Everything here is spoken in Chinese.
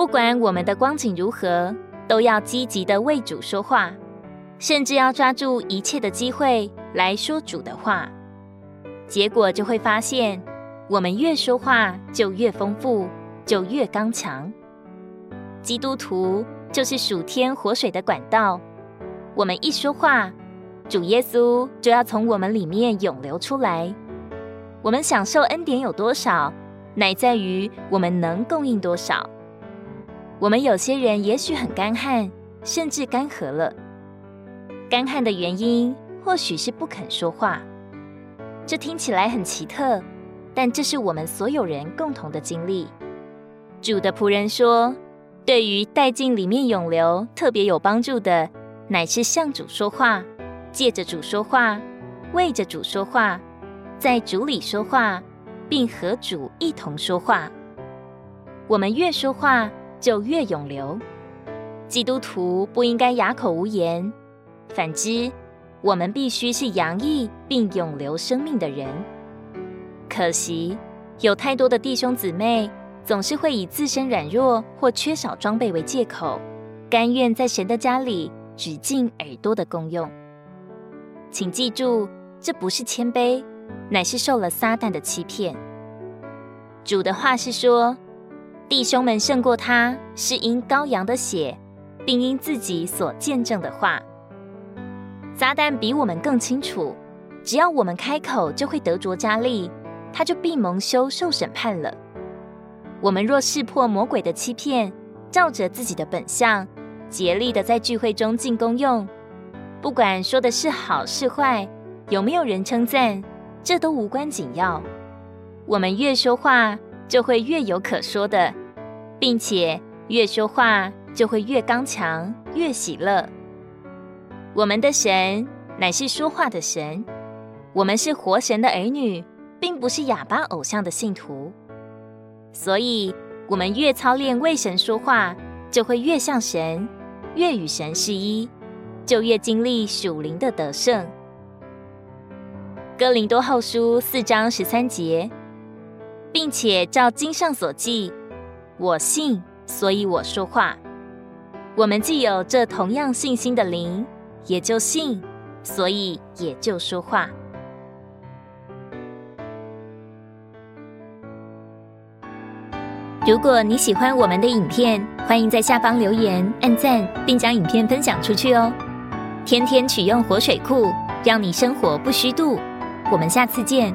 不管我们的光景如何，都要积极的为主说话，甚至要抓住一切的机会来说主的话。结果就会发现，我们越说话就越丰富，就越刚强。基督徒就是属天活水的管道，我们一说话，主耶稣就要从我们里面涌流出来。我们享受恩典有多少，乃在于我们能供应多少。我们有些人也许很干旱，甚至干涸了。干旱的原因，或许是不肯说话。这听起来很奇特，但这是我们所有人共同的经历。主的仆人说，对于带进里面涌流特别有帮助的，乃是向主说话，借着主说话，为着主说话，在主里说话，并和主一同说话。我们越说话，就越永流。基督徒不应该哑口无言，反之。我们必须是洋溢并永流生命的人。可惜，有太多的弟兄姊妹总是会以自身软弱或缺少装备为借口，甘愿在神的家里只进耳朵的功用。请记住，这不是谦卑，乃是受了撒旦的欺骗。主的话是说，弟兄们胜过他，是因羔羊的血，并因自己所见证的话。撒旦比我们更清楚，只要我们开口，就会得着加利，他就必蒙羞受审判了。我们若识破魔鬼的欺骗，照着自己的本相，竭力的在聚会中进功用，不管说的是好是坏，有没有人称赞，这都无关紧要。我们越说话，就会越有可说的，并且越说话就会越刚强，越喜乐。我们的神乃是说话的神，我们是活神的儿女，并不是哑巴偶像的信徒。所以，我们越操练为神说话，就会越像神，越与神是一，就越经历属灵的得胜。哥林多后书四章十三节，并且照经上所记，我信，所以我说话。我们既有这同样信心的灵。也就信，所以也就说话。如果你喜欢我们的影片，欢迎在下方留言、按赞，并将影片分享出去哦。天天取用活水库，让你生活不虚度。我们下次见。